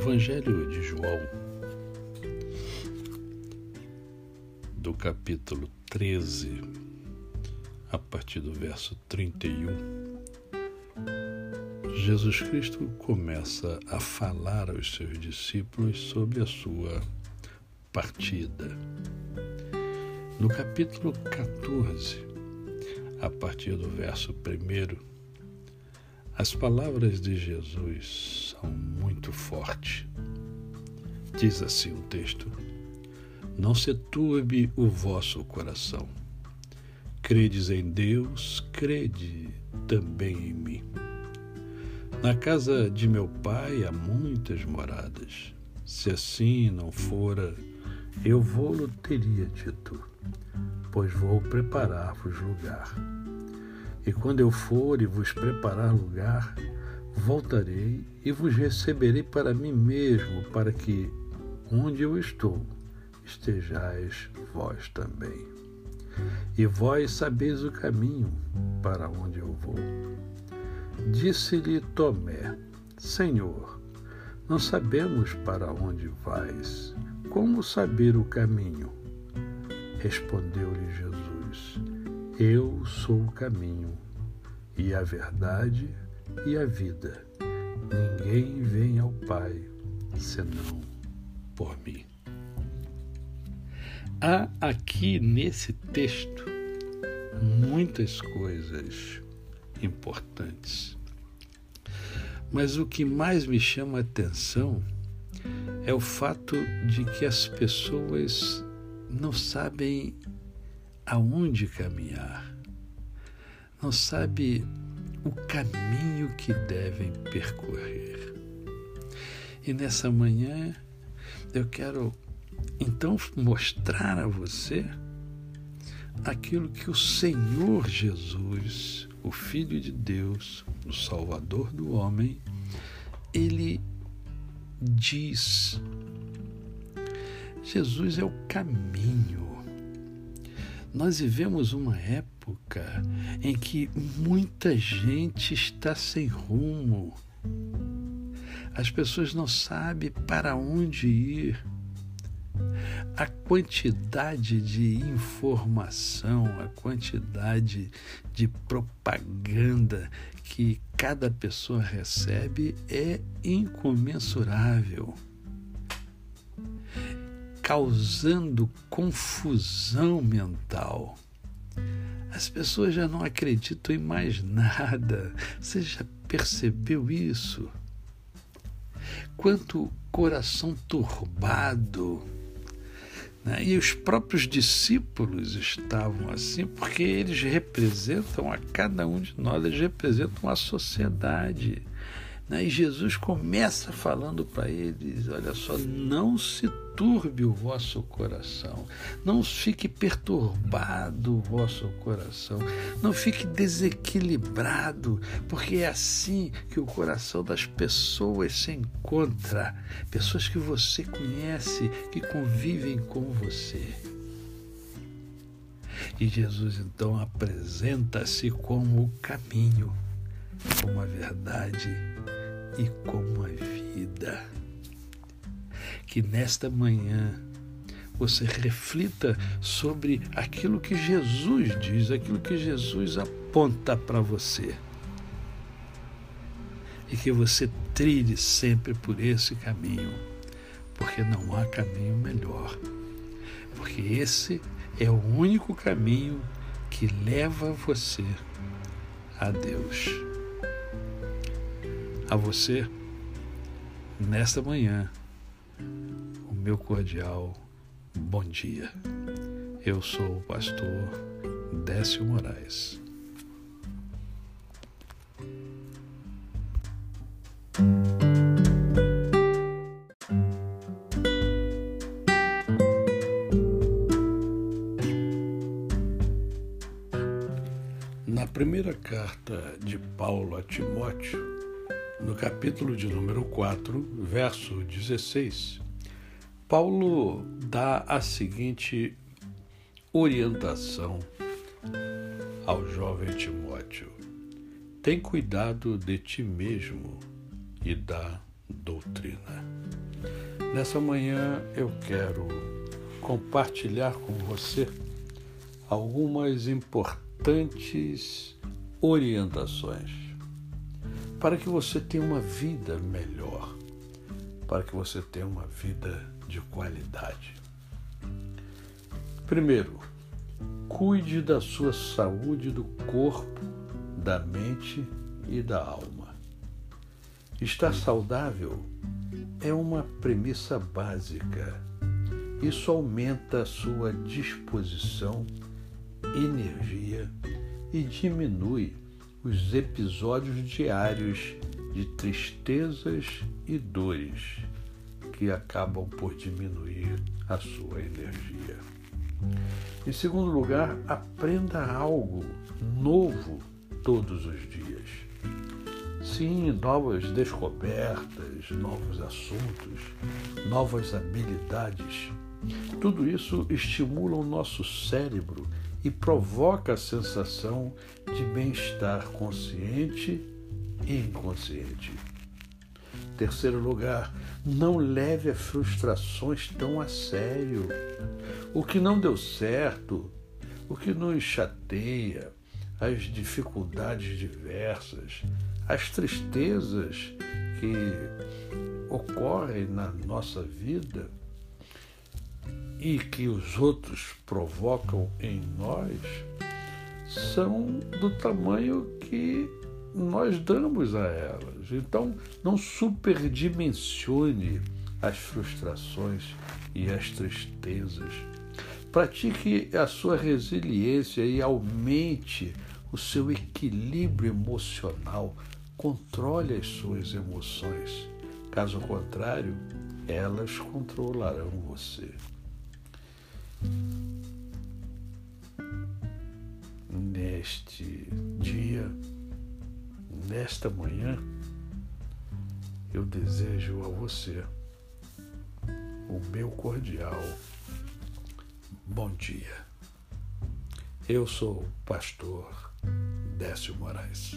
Evangelho de João, do capítulo 13, a partir do verso 31, Jesus Cristo começa a falar aos seus discípulos sobre a sua partida. No capítulo 14, a partir do verso 1, as palavras de Jesus são muito fortes. Diz assim o texto: Não se turbe o vosso coração. Credes em Deus, crede também em mim. Na casa de meu pai há muitas moradas. Se assim não fora, eu vou-lo teria dito, pois vou preparar-vos lugar. E quando eu for e vos preparar lugar, voltarei e vos receberei para mim mesmo, para que, onde eu estou, estejais vós também. E vós sabeis o caminho para onde eu vou. Disse-lhe Tomé: Senhor, não sabemos para onde vais. Como saber o caminho? Respondeu-lhe Jesus: Eu sou o caminho, e a verdade e a vida. Ninguém vem ao Pai senão por mim. Há aqui nesse texto muitas coisas importantes. Mas o que mais me chama a atenção é o fato de que as pessoas não sabem aonde caminhar, não sabem o caminho que devem percorrer. E nessa manhã eu quero então mostrar a você aquilo que o Senhor Jesus, o Filho de Deus, o Salvador do homem, ele diz. Jesus é o caminho. Nós vivemos uma época em que muita gente está sem rumo. As pessoas não sabem para onde ir a quantidade de informação, a quantidade de propaganda que cada pessoa recebe é incomensurável, causando confusão mental. As pessoas já não acreditam em mais nada. Você já percebeu isso? Quanto coração turbado né? E os próprios discípulos estavam assim, porque eles representam a cada um de nós, eles representam a sociedade. Né? E Jesus começa falando para eles: olha só, não se turbe o vosso coração, não fique perturbado o vosso coração, não fique desequilibrado, porque é assim que o coração das pessoas se encontra, pessoas que você conhece, que convivem com você. E Jesus então apresenta-se como o caminho, como a verdade e como a vida que nesta manhã você reflita sobre aquilo que Jesus diz, aquilo que Jesus aponta para você. E que você trilhe sempre por esse caminho, porque não há caminho melhor. Porque esse é o único caminho que leva você a Deus. A você, nesta manhã, meu cordial bom dia. Eu sou o pastor Décio Moraes. Na primeira carta de Paulo a Timóteo, no capítulo de número 4, verso 16, Paulo dá a seguinte orientação ao jovem Timóteo: tem cuidado de ti mesmo e da doutrina. Nessa manhã eu quero compartilhar com você algumas importantes orientações para que você tenha uma vida melhor, para que você tenha uma vida de qualidade. Primeiro, cuide da sua saúde do corpo, da mente e da alma. Estar saudável é uma premissa básica. Isso aumenta a sua disposição, energia e diminui os episódios diários de tristezas e dores que acabam por diminuir a sua energia. Em segundo lugar, aprenda algo novo todos os dias. Sim, novas descobertas, novos assuntos, novas habilidades. Tudo isso estimula o nosso cérebro e provoca a sensação de bem-estar consciente e inconsciente. Terceiro lugar, não leve as frustrações tão a sério. O que não deu certo, o que nos chateia, as dificuldades diversas, as tristezas que ocorrem na nossa vida e que os outros provocam em nós são do tamanho que nós damos a elas. Então, não superdimensione as frustrações e as tristezas. Pratique a sua resiliência e aumente o seu equilíbrio emocional. Controle as suas emoções. Caso contrário, elas controlarão você. Neste dia, nesta manhã, eu desejo a você o meu cordial bom dia. Eu sou o pastor Décio Moraes.